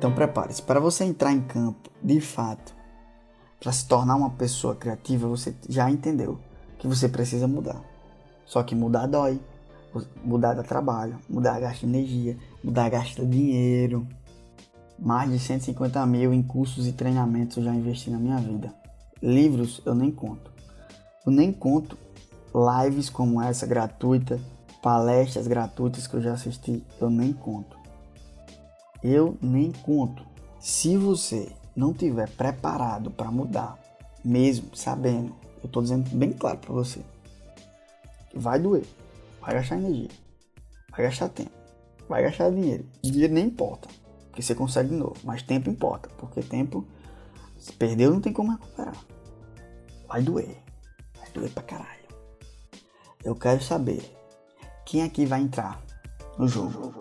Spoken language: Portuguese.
Então prepare-se. Para você entrar em campo, de fato, para se tornar uma pessoa criativa, você já entendeu que você precisa mudar. Só que mudar dói. Mudar dá trabalho, mudar gasta energia, mudar gasta dinheiro. Mais de 150 mil em cursos e treinamentos eu já investi na minha vida. Livros eu nem conto. Eu nem conto lives como essa gratuita, palestras gratuitas que eu já assisti, eu nem conto. Eu nem conto. Se você não tiver preparado para mudar, mesmo sabendo, eu estou dizendo bem claro para você, vai doer, vai gastar energia, vai gastar tempo, vai gastar dinheiro. Dinheiro nem importa, porque você consegue de novo, mas tempo importa, porque tempo se perdeu não tem como recuperar. Vai doer, vai doer pra caralho. Eu quero saber quem aqui vai entrar no jogo.